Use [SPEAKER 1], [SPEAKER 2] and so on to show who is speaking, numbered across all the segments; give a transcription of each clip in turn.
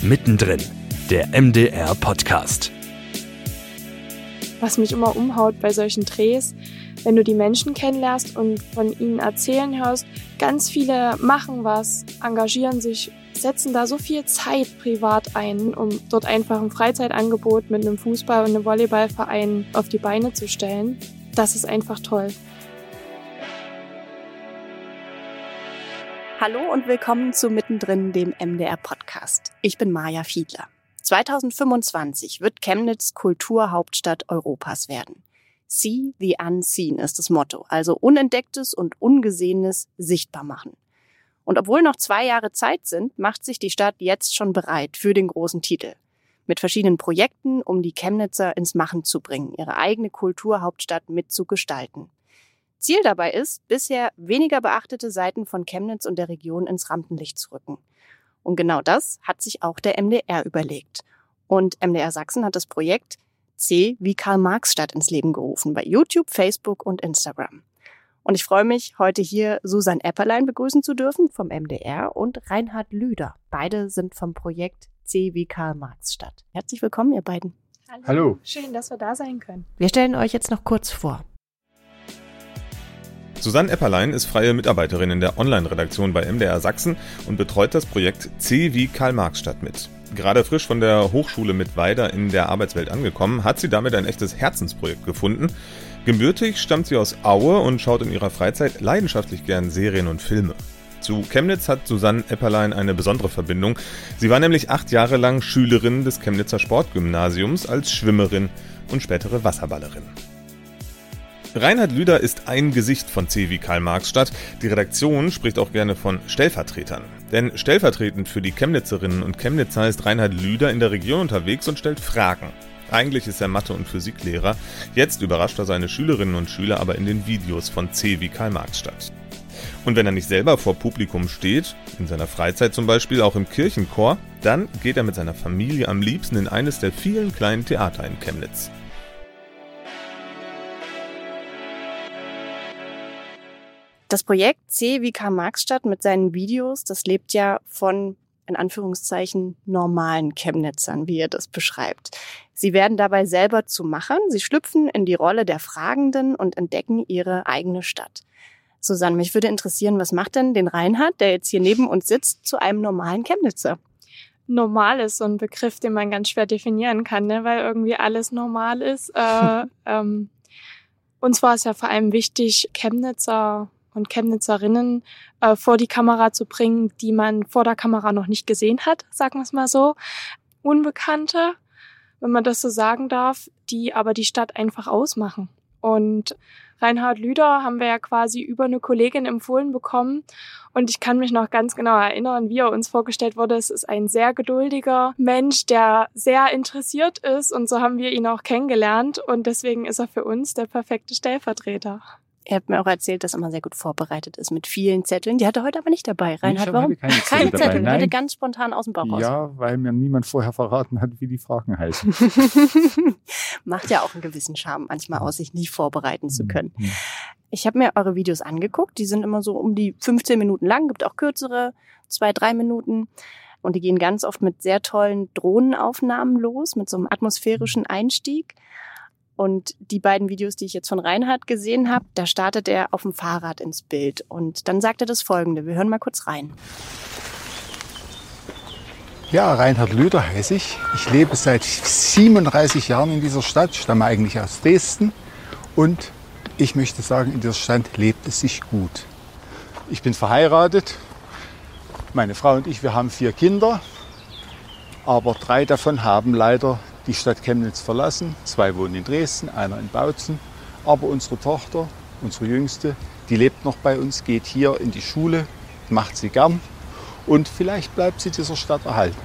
[SPEAKER 1] Mittendrin, der MDR Podcast.
[SPEAKER 2] Was mich immer umhaut bei solchen Drehs, wenn du die Menschen kennenlernst und von ihnen erzählen hörst, ganz viele machen was, engagieren sich, setzen da so viel Zeit privat ein, um dort einfach ein Freizeitangebot mit einem Fußball- und einem Volleyballverein auf die Beine zu stellen. Das ist einfach toll.
[SPEAKER 3] Hallo und willkommen zu Mittendrin, dem MDR Podcast. Ich bin Maja Fiedler. 2025 wird Chemnitz Kulturhauptstadt Europas werden. See the Unseen ist das Motto, also Unentdecktes und Ungesehenes sichtbar machen. Und obwohl noch zwei Jahre Zeit sind, macht sich die Stadt jetzt schon bereit für den großen Titel. Mit verschiedenen Projekten, um die Chemnitzer ins Machen zu bringen, ihre eigene Kulturhauptstadt mitzugestalten. Ziel dabei ist, bisher weniger beachtete Seiten von Chemnitz und der Region ins Rampenlicht zu rücken. Und genau das hat sich auch der MDR überlegt. Und MDR Sachsen hat das Projekt C wie Karl-Marx-Stadt ins Leben gerufen bei YouTube, Facebook und Instagram. Und ich freue mich, heute hier Susan Epperlein begrüßen zu dürfen vom MDR und Reinhard Lüder. Beide sind vom Projekt C wie Karl-Marx-Stadt. Herzlich willkommen, ihr beiden.
[SPEAKER 2] Hallo. Hallo. Schön, dass wir da sein können.
[SPEAKER 3] Wir stellen euch jetzt noch kurz vor.
[SPEAKER 4] Susanne Epperlein ist freie Mitarbeiterin in der Online-Redaktion bei MDR Sachsen und betreut das Projekt C wie Karl-Marx-Stadt mit. Gerade frisch von der Hochschule mit Weida in der Arbeitswelt angekommen, hat sie damit ein echtes Herzensprojekt gefunden. Gebürtig stammt sie aus Aue und schaut in ihrer Freizeit leidenschaftlich gern Serien und Filme. Zu Chemnitz hat Susanne Epperlein eine besondere Verbindung. Sie war nämlich acht Jahre lang Schülerin des Chemnitzer Sportgymnasiums als Schwimmerin und spätere Wasserballerin. Reinhard Lüder ist ein Gesicht von C wie Karl-Marx-Stadt. Die Redaktion spricht auch gerne von Stellvertretern. Denn stellvertretend für die Chemnitzerinnen und Chemnitzer ist Reinhard Lüder in der Region unterwegs und stellt Fragen. Eigentlich ist er Mathe- und Physiklehrer. Jetzt überrascht er seine Schülerinnen und Schüler aber in den Videos von C wie Karl-Marx-Stadt. Und wenn er nicht selber vor Publikum steht, in seiner Freizeit zum Beispiel auch im Kirchenchor, dann geht er mit seiner Familie am liebsten in eines der vielen kleinen Theater in Chemnitz.
[SPEAKER 3] Das Projekt C wie Karl-Marx-Stadt mit seinen Videos, das lebt ja von in Anführungszeichen normalen Chemnitzern, wie ihr das beschreibt. Sie werden dabei selber zu Machern, sie schlüpfen in die Rolle der Fragenden und entdecken ihre eigene Stadt. Susanne, mich würde interessieren, was macht denn den Reinhard, der jetzt hier neben uns sitzt, zu einem normalen Chemnitzer?
[SPEAKER 2] Normal ist so ein Begriff, den man ganz schwer definieren kann, ne? weil irgendwie alles normal ist. äh, ähm, uns war es ja vor allem wichtig, Chemnitzer und Chemnitzerinnen äh, vor die Kamera zu bringen, die man vor der Kamera noch nicht gesehen hat, sagen wir es mal so. Unbekannte, wenn man das so sagen darf, die aber die Stadt einfach ausmachen. Und Reinhard Lüder haben wir ja quasi über eine Kollegin empfohlen bekommen. Und ich kann mich noch ganz genau erinnern, wie er uns vorgestellt wurde. Es ist ein sehr geduldiger Mensch, der sehr interessiert ist. Und so haben wir ihn auch kennengelernt. Und deswegen ist er für uns der perfekte Stellvertreter.
[SPEAKER 3] Er hat mir auch erzählt, dass er immer sehr gut vorbereitet ist mit vielen Zetteln. Die hat er heute aber nicht dabei. Reinhard, warum?
[SPEAKER 5] Keine Zettel, keine Zettel.
[SPEAKER 3] Dabei. Hatte ganz spontan aus dem Bauch raus.
[SPEAKER 5] Ja, weil mir niemand vorher verraten hat, wie die Fragen heißen.
[SPEAKER 3] Macht ja auch einen gewissen Charme manchmal aus, sich nicht vorbereiten zu können. Mhm. Ich habe mir eure Videos angeguckt. Die sind immer so um die 15 Minuten lang. Gibt auch kürzere, zwei, drei Minuten. Und die gehen ganz oft mit sehr tollen Drohnenaufnahmen los, mit so einem atmosphärischen Einstieg. Und die beiden Videos, die ich jetzt von Reinhard gesehen habe, da startet er auf dem Fahrrad ins Bild. Und dann sagt er das Folgende. Wir hören mal kurz rein.
[SPEAKER 5] Ja, Reinhard Lüder heiße ich. Ich lebe seit 37 Jahren in dieser Stadt, stamme eigentlich aus Dresden. Und ich möchte sagen, in dieser Stadt lebt es sich gut. Ich bin verheiratet. Meine Frau und ich, wir haben vier Kinder. Aber drei davon haben leider die Stadt Chemnitz verlassen. Zwei wohnen in Dresden, einer in Bautzen. Aber unsere Tochter, unsere Jüngste, die lebt noch bei uns, geht hier in die Schule, macht sie gern und vielleicht bleibt sie dieser Stadt erhalten.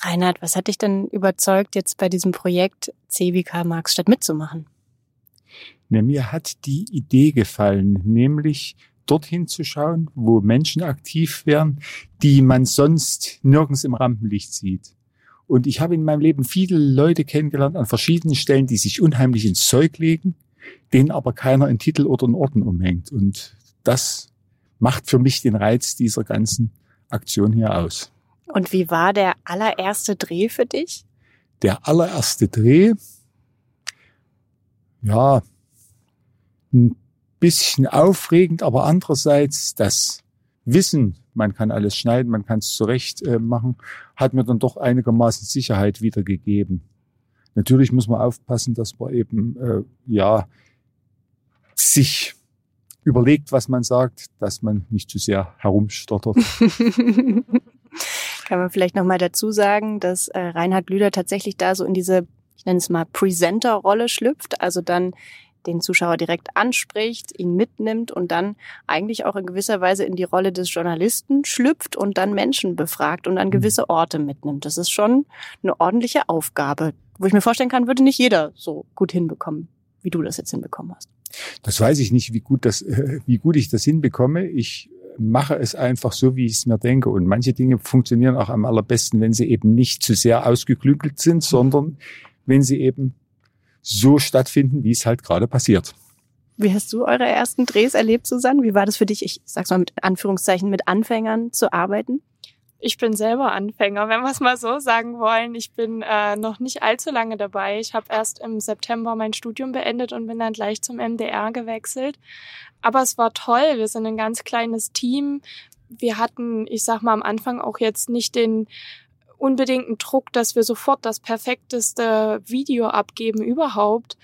[SPEAKER 3] Reinhard, was hat dich denn überzeugt, jetzt bei diesem Projekt CWK Marxstadt mitzumachen?
[SPEAKER 5] Ja, mir hat die Idee gefallen, nämlich dorthin zu schauen, wo Menschen aktiv wären, die man sonst nirgends im Rampenlicht sieht. Und ich habe in meinem Leben viele Leute kennengelernt an verschiedenen Stellen, die sich unheimlich ins Zeug legen, denen aber keiner einen Titel oder einen Orden umhängt. Und das macht für mich den Reiz dieser ganzen Aktion hier aus.
[SPEAKER 3] Und wie war der allererste Dreh für dich?
[SPEAKER 5] Der allererste Dreh, ja, ein bisschen aufregend, aber andererseits das Wissen, man kann alles schneiden, man kann es zurecht äh, machen, hat mir dann doch einigermaßen Sicherheit wiedergegeben. Natürlich muss man aufpassen, dass man eben äh, ja sich überlegt, was man sagt, dass man nicht zu sehr herumstottert.
[SPEAKER 3] Kann man vielleicht noch mal dazu sagen, dass äh, Reinhard Lüder tatsächlich da so in diese, ich nenne es mal Presenter-Rolle schlüpft, also dann den Zuschauer direkt anspricht, ihn mitnimmt und dann eigentlich auch in gewisser Weise in die Rolle des Journalisten schlüpft und dann Menschen befragt und an mhm. gewisse Orte mitnimmt. Das ist schon eine ordentliche Aufgabe, wo ich mir vorstellen kann, würde nicht jeder so gut hinbekommen, wie du das jetzt hinbekommen hast.
[SPEAKER 5] Das weiß ich nicht, wie gut das, äh, wie gut ich das hinbekomme. Ich mache es einfach so, wie ich es mir denke. Und manche Dinge funktionieren auch am allerbesten, wenn sie eben nicht zu sehr ausgeklügelt sind, sondern wenn sie eben so stattfinden, wie es halt gerade passiert.
[SPEAKER 3] Wie hast du eure ersten Drehs erlebt, Susanne? Wie war das für dich, ich sag's mal mit Anführungszeichen, mit Anfängern zu arbeiten?
[SPEAKER 2] Ich bin selber Anfänger, wenn wir es mal so sagen wollen. Ich bin äh, noch nicht allzu lange dabei. Ich habe erst im September mein Studium beendet und bin dann gleich zum MDR gewechselt. Aber es war toll. Wir sind ein ganz kleines Team. Wir hatten, ich sag mal, am Anfang auch jetzt nicht den unbedingten Druck, dass wir sofort das perfekteste Video abgeben überhaupt.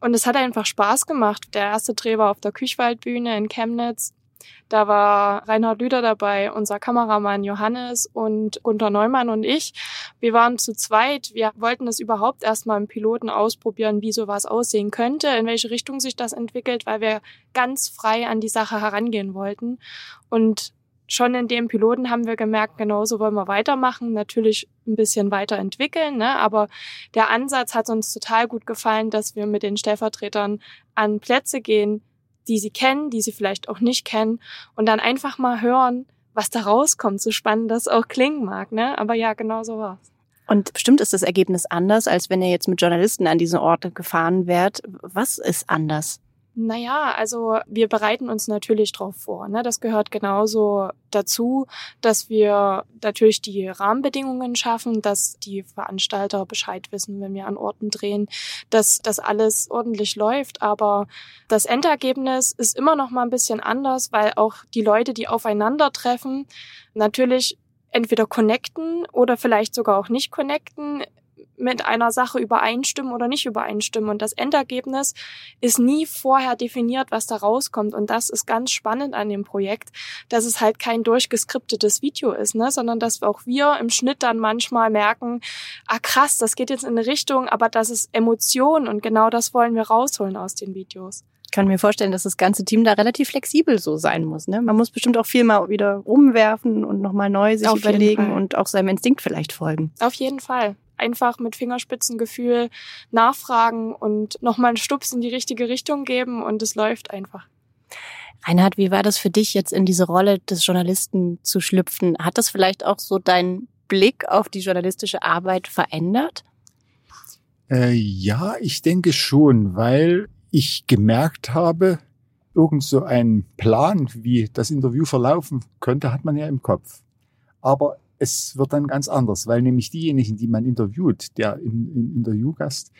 [SPEAKER 2] Und es hat einfach Spaß gemacht. Der erste Dreh war auf der Küchwaldbühne in Chemnitz. Da war Reinhard Lüder dabei, unser Kameramann Johannes und Gunter Neumann und ich. Wir waren zu zweit. Wir wollten das überhaupt erstmal im Piloten ausprobieren, wie sowas aussehen könnte, in welche Richtung sich das entwickelt, weil wir ganz frei an die Sache herangehen wollten. Und schon in dem Piloten haben wir gemerkt, genauso wollen wir weitermachen, natürlich ein bisschen weiterentwickeln, ne? aber der Ansatz hat uns total gut gefallen, dass wir mit den Stellvertretern an Plätze gehen, die sie kennen, die sie vielleicht auch nicht kennen und dann einfach mal hören, was da rauskommt, so spannend das auch klingen mag, ne? Aber ja, genau so war's.
[SPEAKER 3] Und bestimmt ist das Ergebnis anders, als wenn ihr jetzt mit Journalisten an diese Orte gefahren wärt. Was ist anders?
[SPEAKER 2] Naja, also wir bereiten uns natürlich darauf vor. Ne? Das gehört genauso dazu, dass wir natürlich die Rahmenbedingungen schaffen, dass die Veranstalter Bescheid wissen, wenn wir an Orten drehen, dass das alles ordentlich läuft. Aber das Endergebnis ist immer noch mal ein bisschen anders, weil auch die Leute, die aufeinandertreffen, natürlich entweder connecten oder vielleicht sogar auch nicht connecten mit einer Sache übereinstimmen oder nicht übereinstimmen. Und das Endergebnis ist nie vorher definiert, was da rauskommt. Und das ist ganz spannend an dem Projekt, dass es halt kein durchgeskriptetes Video ist, ne? sondern dass auch wir im Schnitt dann manchmal merken, ah krass, das geht jetzt in eine Richtung, aber das ist Emotion und genau das wollen wir rausholen aus den Videos.
[SPEAKER 3] Ich kann mir vorstellen, dass das ganze Team da relativ flexibel so sein muss. Ne? Man muss bestimmt auch viel mal wieder umwerfen und nochmal neu sich Auf überlegen und auch seinem Instinkt vielleicht folgen.
[SPEAKER 2] Auf jeden Fall einfach mit Fingerspitzengefühl nachfragen und nochmal einen Stups in die richtige Richtung geben und es läuft einfach.
[SPEAKER 3] Reinhard, wie war das für dich jetzt in diese Rolle des Journalisten zu schlüpfen? Hat das vielleicht auch so deinen Blick auf die journalistische Arbeit verändert?
[SPEAKER 5] Äh, ja, ich denke schon, weil ich gemerkt habe, irgend so einen Plan, wie das Interview verlaufen könnte, hat man ja im Kopf. Aber es wird dann ganz anders, weil nämlich diejenigen, die man interviewt, der in, in Interviewgast,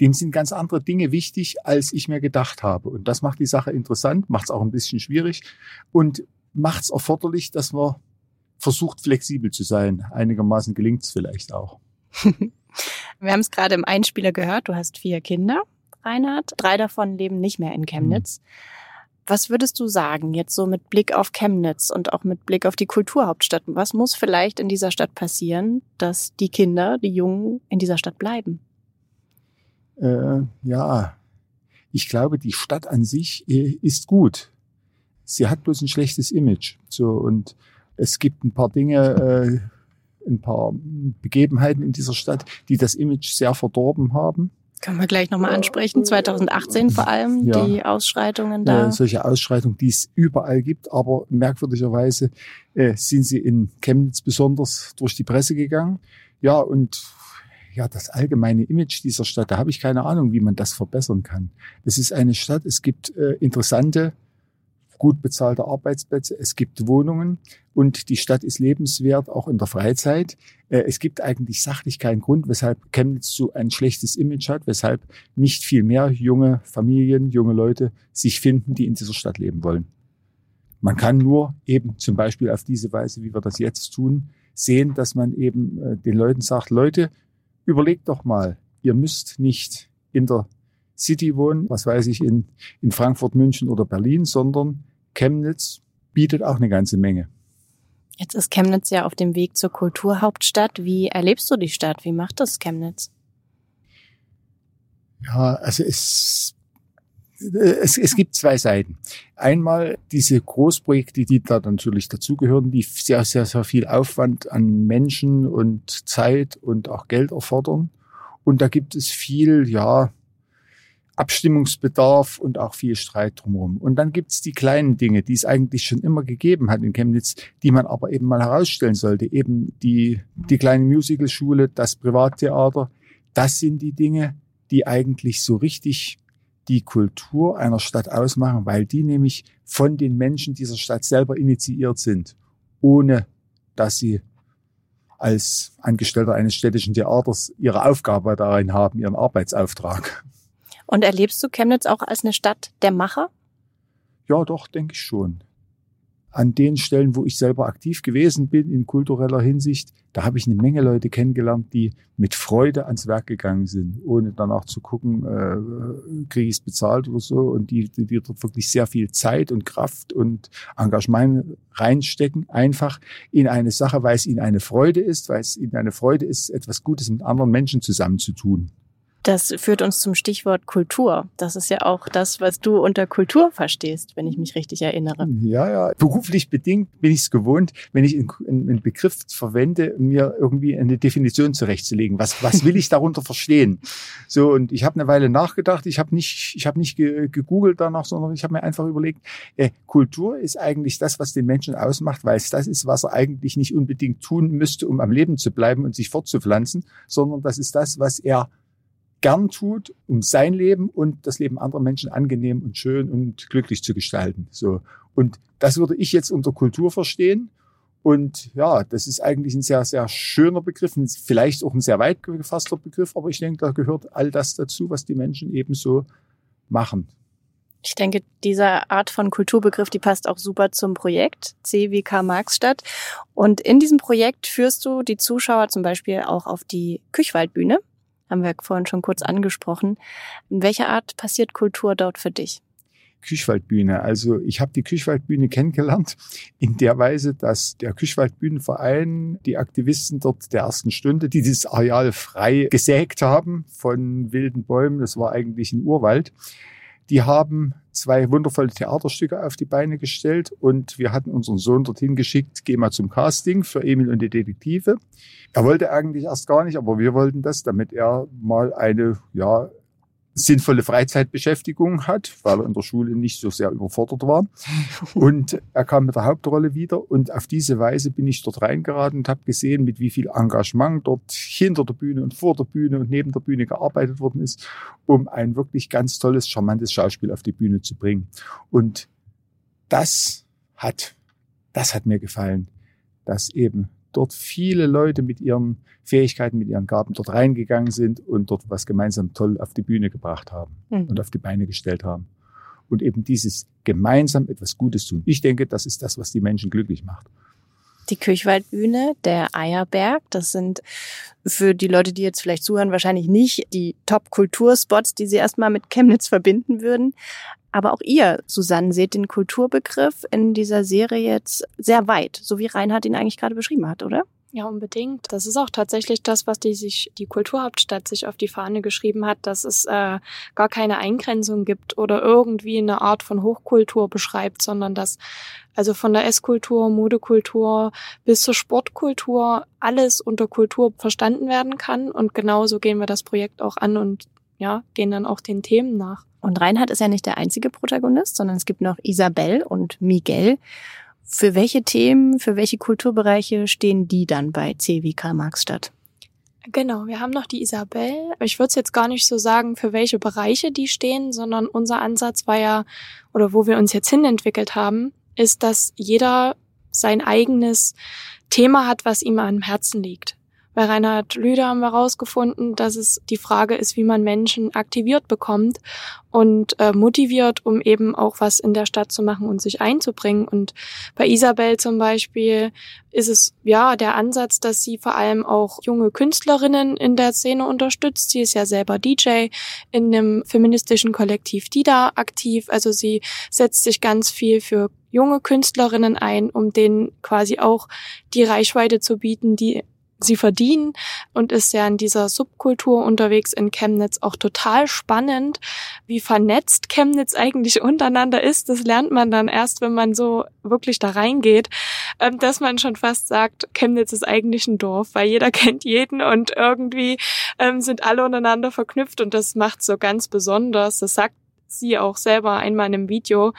[SPEAKER 5] dem sind ganz andere Dinge wichtig, als ich mir gedacht habe. Und das macht die Sache interessant, macht es auch ein bisschen schwierig und macht es erforderlich, dass man versucht, flexibel zu sein. Einigermaßen gelingt es vielleicht auch.
[SPEAKER 3] Wir haben es gerade im Einspieler gehört, du hast vier Kinder, Reinhard. Drei davon leben nicht mehr in Chemnitz. Mhm. Was würdest du sagen, jetzt so mit Blick auf Chemnitz und auch mit Blick auf die Kulturhauptstadt? Was muss vielleicht in dieser Stadt passieren, dass die Kinder, die Jungen in dieser Stadt bleiben?
[SPEAKER 5] Äh, ja, ich glaube, die Stadt an sich äh, ist gut. Sie hat bloß ein schlechtes Image. So und es gibt ein paar Dinge, äh, ein paar Begebenheiten in dieser Stadt, die das Image sehr verdorben haben.
[SPEAKER 3] Können wir gleich nochmal ansprechen. 2018 vor allem, ja. die Ausschreitungen da.
[SPEAKER 5] Äh, solche Ausschreitungen, die es überall gibt, aber merkwürdigerweise äh, sind sie in Chemnitz besonders durch die Presse gegangen. Ja, und ja, das allgemeine Image dieser Stadt, da habe ich keine Ahnung, wie man das verbessern kann. Es ist eine Stadt, es gibt äh, interessante gut bezahlte Arbeitsplätze, es gibt Wohnungen und die Stadt ist lebenswert, auch in der Freizeit. Äh, es gibt eigentlich sachlich keinen Grund, weshalb Chemnitz so ein schlechtes Image hat, weshalb nicht viel mehr junge Familien, junge Leute sich finden, die in dieser Stadt leben wollen. Man kann nur eben zum Beispiel auf diese Weise, wie wir das jetzt tun, sehen, dass man eben äh, den Leuten sagt, Leute, überlegt doch mal, ihr müsst nicht in der City wohnen, was weiß ich, in, in Frankfurt, München oder Berlin, sondern Chemnitz bietet auch eine ganze Menge.
[SPEAKER 3] Jetzt ist Chemnitz ja auf dem Weg zur Kulturhauptstadt. Wie erlebst du die Stadt? Wie macht das Chemnitz?
[SPEAKER 5] Ja, also es, es, es gibt zwei Seiten. Einmal diese Großprojekte, die da natürlich dazugehören, die sehr, sehr, sehr viel Aufwand an Menschen und Zeit und auch Geld erfordern. Und da gibt es viel, ja, Abstimmungsbedarf und auch viel Streit drumherum. Und dann gibt's die kleinen Dinge, die es eigentlich schon immer gegeben hat in Chemnitz, die man aber eben mal herausstellen sollte. Eben die, die kleine Musicalschule, das Privattheater. Das sind die Dinge, die eigentlich so richtig die Kultur einer Stadt ausmachen, weil die nämlich von den Menschen dieser Stadt selber initiiert sind, ohne dass sie als Angestellter eines städtischen Theaters ihre Aufgabe darin haben, ihren Arbeitsauftrag.
[SPEAKER 3] Und erlebst du Chemnitz auch als eine Stadt der Macher?
[SPEAKER 5] Ja, doch, denke ich schon. An den Stellen, wo ich selber aktiv gewesen bin in kultureller Hinsicht, da habe ich eine Menge Leute kennengelernt, die mit Freude ans Werk gegangen sind, ohne danach zu gucken, äh, kriege ich es bezahlt oder so, und die, die, die dort wirklich sehr viel Zeit und Kraft und Engagement reinstecken, einfach in eine Sache, weil es ihnen eine Freude ist, weil es ihnen eine Freude ist, etwas Gutes mit anderen Menschen zusammenzutun.
[SPEAKER 3] Das führt uns zum Stichwort Kultur. Das ist ja auch das, was du unter Kultur verstehst, wenn ich mich richtig erinnere.
[SPEAKER 5] Ja, ja. Beruflich bedingt bin ich es gewohnt, wenn ich einen Begriff verwende, mir irgendwie eine Definition zurechtzulegen. Was, was will ich darunter verstehen? So, und ich habe eine Weile nachgedacht. Ich habe nicht, ich habe nicht gegoogelt danach, sondern ich habe mir einfach überlegt, äh, Kultur ist eigentlich das, was den Menschen ausmacht, weil es das ist, was er eigentlich nicht unbedingt tun müsste, um am Leben zu bleiben und sich fortzupflanzen, sondern das ist das, was er gern tut, um sein Leben und das Leben anderer Menschen angenehm und schön und glücklich zu gestalten. So. Und das würde ich jetzt unter Kultur verstehen. Und ja, das ist eigentlich ein sehr, sehr schöner Begriff, vielleicht auch ein sehr weit gefasster Begriff, aber ich denke, da gehört all das dazu, was die Menschen eben so machen.
[SPEAKER 3] Ich denke, diese Art von Kulturbegriff, die passt auch super zum Projekt CWK Marxstadt. Und in diesem Projekt führst du die Zuschauer zum Beispiel auch auf die Küchwaldbühne haben wir vorhin schon kurz angesprochen. In welcher Art passiert Kultur dort für dich?
[SPEAKER 5] Küchwaldbühne. Also ich habe die Küchwaldbühne kennengelernt in der Weise, dass der Küchwaldbühnenverein die Aktivisten dort der ersten Stunde, die dieses Areal frei gesägt haben von wilden Bäumen, das war eigentlich ein Urwald, die haben zwei wundervolle Theaterstücke auf die Beine gestellt und wir hatten unseren Sohn dorthin geschickt, geh mal zum Casting für Emil und die Detektive. Er wollte eigentlich erst gar nicht, aber wir wollten das, damit er mal eine, ja, sinnvolle Freizeitbeschäftigung hat, weil er in der Schule nicht so sehr überfordert war. Und er kam mit der Hauptrolle wieder und auf diese Weise bin ich dort reingeraten und habe gesehen, mit wie viel Engagement dort hinter der Bühne und vor der Bühne und neben der Bühne gearbeitet worden ist, um ein wirklich ganz tolles, charmantes Schauspiel auf die Bühne zu bringen. Und das hat, das hat mir gefallen, dass eben dort viele Leute mit ihren Fähigkeiten, mit ihren Gaben dort reingegangen sind und dort was gemeinsam toll auf die Bühne gebracht haben mhm. und auf die Beine gestellt haben. Und eben dieses gemeinsam etwas Gutes tun. Ich denke, das ist das, was die Menschen glücklich macht.
[SPEAKER 3] Die Kirchwaldbühne, der Eierberg, das sind für die Leute, die jetzt vielleicht zuhören, wahrscheinlich nicht die Top-Kulturspots, die sie erstmal mit Chemnitz verbinden würden. Aber auch ihr, Susanne, seht den Kulturbegriff in dieser Serie jetzt sehr weit, so wie Reinhard ihn eigentlich gerade beschrieben hat, oder?
[SPEAKER 2] Ja, unbedingt. Das ist auch tatsächlich das, was die sich, die Kulturhauptstadt sich auf die Fahne geschrieben hat, dass es äh, gar keine Eingrenzung gibt oder irgendwie eine Art von Hochkultur beschreibt, sondern dass also von der Esskultur, Modekultur bis zur Sportkultur alles unter Kultur verstanden werden kann. Und genauso gehen wir das Projekt auch an und ja, gehen dann auch den Themen nach.
[SPEAKER 3] Und Reinhard ist ja nicht der einzige Protagonist, sondern es gibt noch Isabel und Miguel. Für welche Themen, für welche Kulturbereiche stehen die dann bei C wie Karl Marx statt?
[SPEAKER 2] Genau, wir haben noch die Isabel. Ich würde es jetzt gar nicht so sagen, für welche Bereiche die stehen, sondern unser Ansatz war ja, oder wo wir uns jetzt hinentwickelt haben, ist, dass jeder sein eigenes Thema hat, was ihm am Herzen liegt. Bei Reinhard Lüder haben wir herausgefunden, dass es die Frage ist, wie man Menschen aktiviert bekommt und äh, motiviert, um eben auch was in der Stadt zu machen und sich einzubringen. Und bei Isabel zum Beispiel ist es ja der Ansatz, dass sie vor allem auch junge Künstlerinnen in der Szene unterstützt. Sie ist ja selber DJ in einem feministischen Kollektiv DIDA aktiv. Also sie setzt sich ganz viel für junge Künstlerinnen ein, um denen quasi auch die Reichweite zu bieten, die sie verdienen und ist ja in dieser Subkultur unterwegs in Chemnitz auch total spannend, wie vernetzt Chemnitz eigentlich untereinander ist. Das lernt man dann erst, wenn man so wirklich da reingeht, ähm, dass man schon fast sagt, Chemnitz ist eigentlich ein Dorf, weil jeder kennt jeden und irgendwie ähm, sind alle untereinander verknüpft und das macht so ganz besonders. Das sagt sie auch selber einmal in einem Video,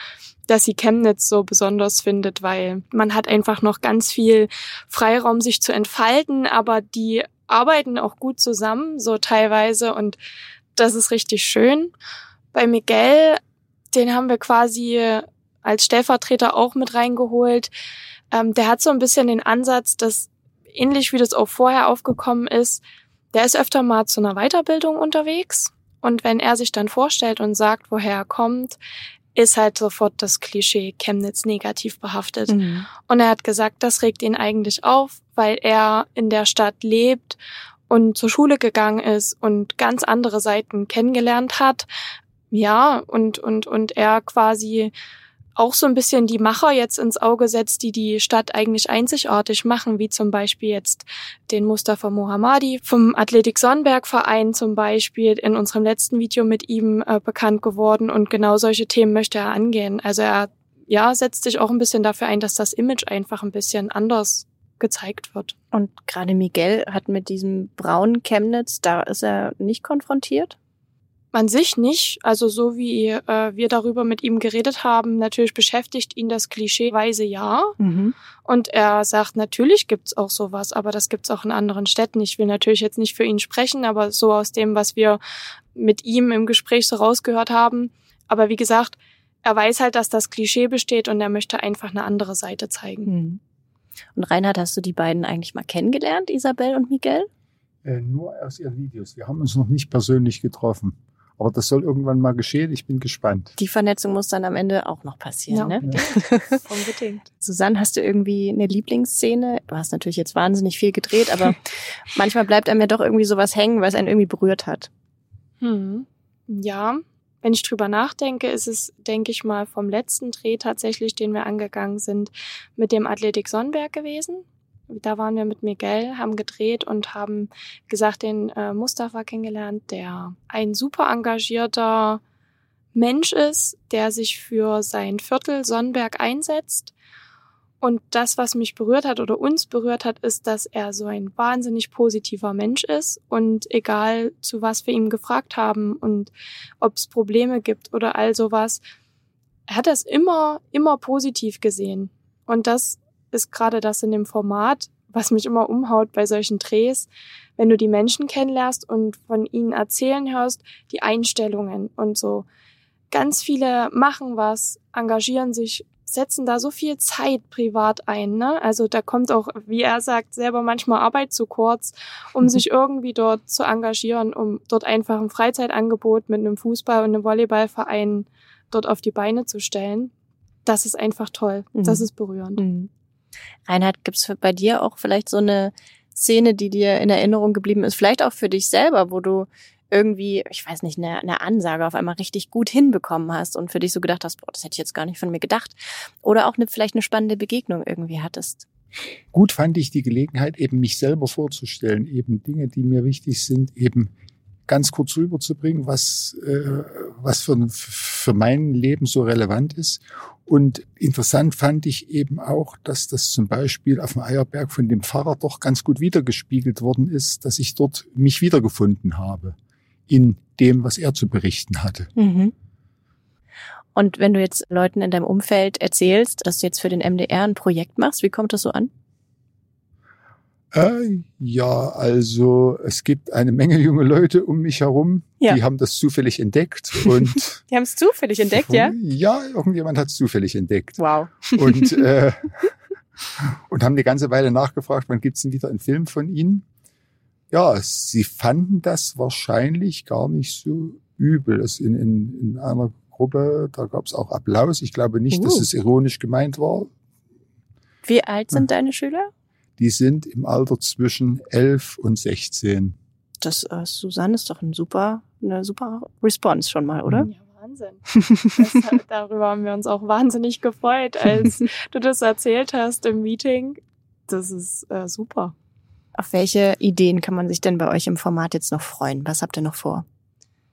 [SPEAKER 2] dass sie Chemnitz so besonders findet, weil man hat einfach noch ganz viel Freiraum, sich zu entfalten, aber die arbeiten auch gut zusammen, so teilweise, und das ist richtig schön. Bei Miguel, den haben wir quasi als Stellvertreter auch mit reingeholt. Ähm, der hat so ein bisschen den Ansatz, dass ähnlich wie das auch vorher aufgekommen ist, der ist öfter mal zu einer Weiterbildung unterwegs. Und wenn er sich dann vorstellt und sagt, woher er kommt, ist halt sofort das Klischee Chemnitz negativ behaftet. Mhm. Und er hat gesagt, das regt ihn eigentlich auf, weil er in der Stadt lebt und zur Schule gegangen ist und ganz andere Seiten kennengelernt hat. Ja, und, und, und er quasi auch so ein bisschen die Macher jetzt ins Auge setzt, die die Stadt eigentlich einzigartig machen, wie zum Beispiel jetzt den Mustafa Mohammadi vom Athletik Sonnenberg Verein zum Beispiel in unserem letzten Video mit ihm äh, bekannt geworden und genau solche Themen möchte er angehen. Also er ja setzt sich auch ein bisschen dafür ein, dass das Image einfach ein bisschen anders gezeigt wird.
[SPEAKER 3] Und gerade Miguel hat mit diesem braunen Chemnitz, da ist er nicht konfrontiert?
[SPEAKER 2] Man sich nicht. Also so wie äh, wir darüber mit ihm geredet haben, natürlich beschäftigt ihn das klischeeweise ja. Mhm. Und er sagt, natürlich gibt's auch sowas, aber das gibt's auch in anderen Städten. Ich will natürlich jetzt nicht für ihn sprechen, aber so aus dem, was wir mit ihm im Gespräch so rausgehört haben. Aber wie gesagt, er weiß halt, dass das Klischee besteht und er möchte einfach eine andere Seite zeigen. Mhm.
[SPEAKER 3] Und Reinhard, hast du die beiden eigentlich mal kennengelernt, Isabel und Miguel?
[SPEAKER 5] Äh, nur aus ihren Videos. Wir haben uns noch nicht persönlich getroffen. Aber das soll irgendwann mal geschehen. Ich bin gespannt.
[SPEAKER 3] Die Vernetzung muss dann am Ende auch noch passieren, ja,
[SPEAKER 2] ne? Ja. Unbedingt.
[SPEAKER 3] Susanne, hast du irgendwie eine Lieblingsszene? Du hast natürlich jetzt wahnsinnig viel gedreht, aber manchmal bleibt einem ja doch irgendwie sowas hängen, weil es einen irgendwie berührt hat.
[SPEAKER 2] Hm. Ja, wenn ich drüber nachdenke, ist es, denke ich mal, vom letzten Dreh tatsächlich, den wir angegangen sind, mit dem Athletik Sonnenberg gewesen. Da waren wir mit Miguel, haben gedreht und haben gesagt, den äh, Mustafa kennengelernt, der ein super engagierter Mensch ist, der sich für sein Viertel Sonnenberg einsetzt. Und das, was mich berührt hat oder uns berührt hat, ist, dass er so ein wahnsinnig positiver Mensch ist und egal zu was wir ihm gefragt haben und ob es Probleme gibt oder all sowas, er hat das immer, immer positiv gesehen. Und das ist gerade das in dem Format, was mich immer umhaut bei solchen Drehs, wenn du die Menschen kennenlernst und von ihnen erzählen hörst, die Einstellungen und so. Ganz viele machen was, engagieren sich, setzen da so viel Zeit privat ein. Ne? Also da kommt auch, wie er sagt, selber manchmal Arbeit zu kurz, um mhm. sich irgendwie dort zu engagieren, um dort einfach ein Freizeitangebot mit einem Fußball- und einem Volleyballverein dort auf die Beine zu stellen. Das ist einfach toll. Mhm. Das ist berührend. Mhm.
[SPEAKER 3] Reinhard, gibt's bei dir auch vielleicht so eine Szene, die dir in Erinnerung geblieben ist? Vielleicht auch für dich selber, wo du irgendwie, ich weiß nicht, eine, eine Ansage auf einmal richtig gut hinbekommen hast und für dich so gedacht hast, boah, das hätte ich jetzt gar nicht von mir gedacht. Oder auch eine, vielleicht eine spannende Begegnung irgendwie hattest.
[SPEAKER 5] Gut fand ich die Gelegenheit, eben mich selber vorzustellen, eben Dinge, die mir wichtig sind, eben ganz kurz rüberzubringen, was, äh, was für, für mein Leben so relevant ist. Und interessant fand ich eben auch, dass das zum Beispiel auf dem Eierberg von dem Pfarrer doch ganz gut wiedergespiegelt worden ist, dass ich dort mich wiedergefunden habe in dem, was er zu berichten hatte. Mhm.
[SPEAKER 3] Und wenn du jetzt Leuten in deinem Umfeld erzählst, dass du jetzt für den MDR ein Projekt machst, wie kommt das so an?
[SPEAKER 5] Äh, ja, also es gibt eine Menge junge Leute um mich herum,
[SPEAKER 3] Ja.
[SPEAKER 5] die haben das zufällig entdeckt und
[SPEAKER 3] Die haben es zufällig entdeckt, ja?
[SPEAKER 5] Ja, irgendjemand hat es zufällig entdeckt
[SPEAKER 3] Wow.
[SPEAKER 5] und äh, und haben eine ganze Weile nachgefragt, wann gibt's denn wieder einen Film von Ihnen? Ja, sie fanden das wahrscheinlich gar nicht so übel. Es in, in, in einer Gruppe, da gab's auch Applaus. Ich glaube nicht, dass
[SPEAKER 3] Uh.
[SPEAKER 5] es ironisch gemeint war.
[SPEAKER 3] Wie alt sind deine Schüler?
[SPEAKER 5] Die sind im Alter zwischen 11 und 16.
[SPEAKER 3] Das, äh, Susanne, ist doch ein super, eine super Response schon mal, oder?
[SPEAKER 2] Ja, Wahnsinn. Das, darüber haben wir uns auch wahnsinnig gefreut, als du das erzählt hast im Meeting. Das ist äh, super.
[SPEAKER 3] Auf welche Ideen kann man sich denn bei euch im Format jetzt noch freuen? Was habt ihr noch vor?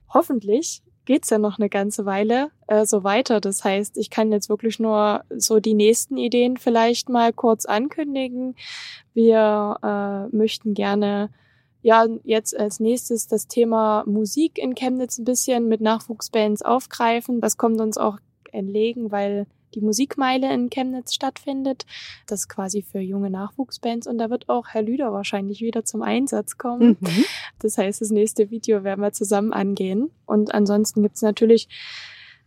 [SPEAKER 2] Hoffentlich geht's ja noch eine ganze Weile äh, so weiter. Das heißt, ich kann jetzt wirklich nur so die nächsten Ideen vielleicht mal kurz ankündigen. Wir äh, möchten gerne ja jetzt als nächstes das Thema Musik in Chemnitz ein bisschen mit Nachwuchsbands aufgreifen. Das kommt uns auch entlegen, weil die Musikmeile in Chemnitz stattfindet. Das ist quasi für junge Nachwuchsbands und da wird auch Herr Lüder wahrscheinlich wieder zum Einsatz kommen.
[SPEAKER 3] Mhm.
[SPEAKER 2] Das heißt, das nächste Video werden wir zusammen angehen. Und ansonsten gibt's natürlich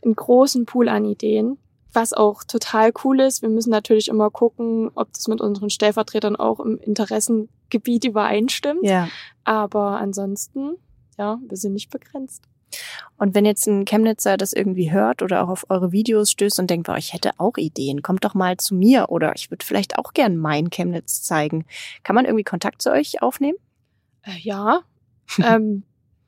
[SPEAKER 2] einen großen Pool an Ideen, was auch total cool ist. Wir müssen natürlich immer gucken, ob das mit unseren Stellvertretern auch im Interessengebiet übereinstimmt.
[SPEAKER 3] Ja.
[SPEAKER 2] Aber ansonsten, ja, wir sind nicht begrenzt.
[SPEAKER 3] Und wenn jetzt ein Chemnitzer das irgendwie hört oder auch auf eure Videos stößt und denkt, boah, ich hätte auch Ideen, kommt doch mal zu mir oder ich würde vielleicht auch gern mein Chemnitz zeigen. Kann man irgendwie Kontakt zu euch aufnehmen?
[SPEAKER 2] Äh, ja, ähm,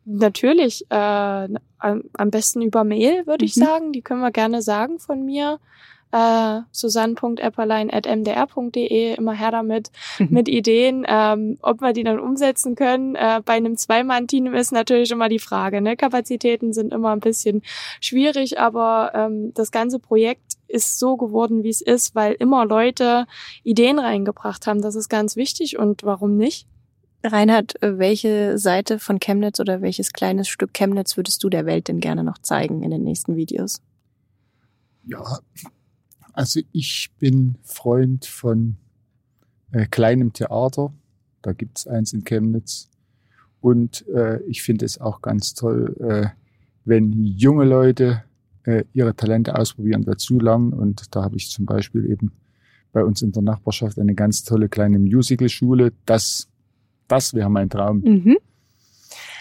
[SPEAKER 2] natürlich. Äh, am, am besten über Mail, würde ich
[SPEAKER 3] Mhm.
[SPEAKER 2] sagen. Die können wir gerne sagen von mir. Äh, susanne.epperlein.mdr.de, immer her damit,
[SPEAKER 3] Mhm.
[SPEAKER 2] mit Ideen. Ähm, ob wir die dann umsetzen können, äh, bei einem Zweimann-Team ist natürlich immer die Frage. Ne? Kapazitäten sind immer ein bisschen schwierig, aber ähm, das ganze Projekt ist so geworden, wie es ist, weil immer Leute Ideen reingebracht haben. Das ist ganz wichtig und warum nicht?
[SPEAKER 3] Reinhard, äh, welche Seite von Chemnitz oder welches kleines Stück Chemnitz würdest du der Welt denn gerne noch zeigen in den nächsten Videos?
[SPEAKER 5] Ja, also ich bin Freund von äh, kleinem Theater. Da gibt's eins in Chemnitz. Und äh, ich finde es auch ganz toll, äh, wenn junge Leute äh, ihre Talente ausprobieren, dazulernen. Und da habe ich zum Beispiel eben bei uns in der Nachbarschaft eine ganz tolle kleine Musicalschule. Das, das wäre mein Traum,
[SPEAKER 3] Mhm.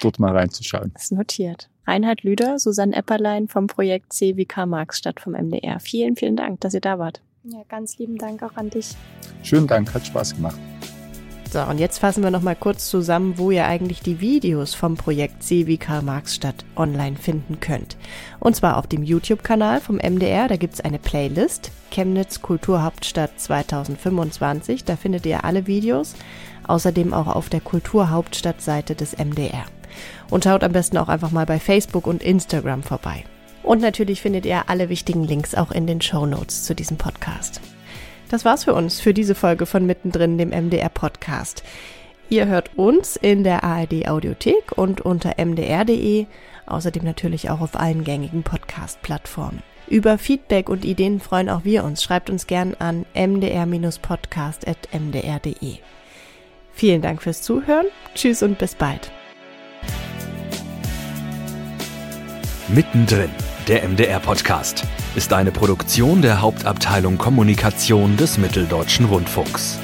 [SPEAKER 5] dort mal reinzuschauen.
[SPEAKER 3] Ist notiert. Reinhard Lüder, Susanne Epperlein vom Projekt C wie Karl Marxstadt vom MDR. Vielen, vielen Dank, dass ihr da wart.
[SPEAKER 2] Ja, ganz lieben Dank auch an dich.
[SPEAKER 5] Schönen Dank, hat Spaß gemacht.
[SPEAKER 3] So, und jetzt fassen wir noch mal kurz zusammen, wo ihr eigentlich die Videos vom Projekt C wie Karl Marxstadt online finden könnt. Und zwar auf dem YouTube-Kanal vom MDR, da gibt's eine Playlist, Chemnitz Kulturhauptstadt 2025, da findet ihr alle Videos, außerdem auch auf der Kulturhauptstadt-Seite des MDR. Und schaut am besten auch einfach mal bei Facebook und Instagram vorbei. Und natürlich findet ihr alle wichtigen Links auch in den Show Notes zu diesem Podcast. Das war's für uns für diese Folge von Mittendrin, dem MDR Podcast. Ihr hört uns in der ARD Audiothek und unter mdr.de, außerdem natürlich auch auf allen gängigen Podcast-Plattformen. Über Feedback und Ideen freuen auch wir uns. Schreibt uns gern an mdr-podcast.mdr.de. Vielen Dank fürs Zuhören. Tschüss und bis bald.
[SPEAKER 1] Mittendrin, der MDR-Podcast, ist eine Produktion der Hauptabteilung Kommunikation des Mitteldeutschen Rundfunks.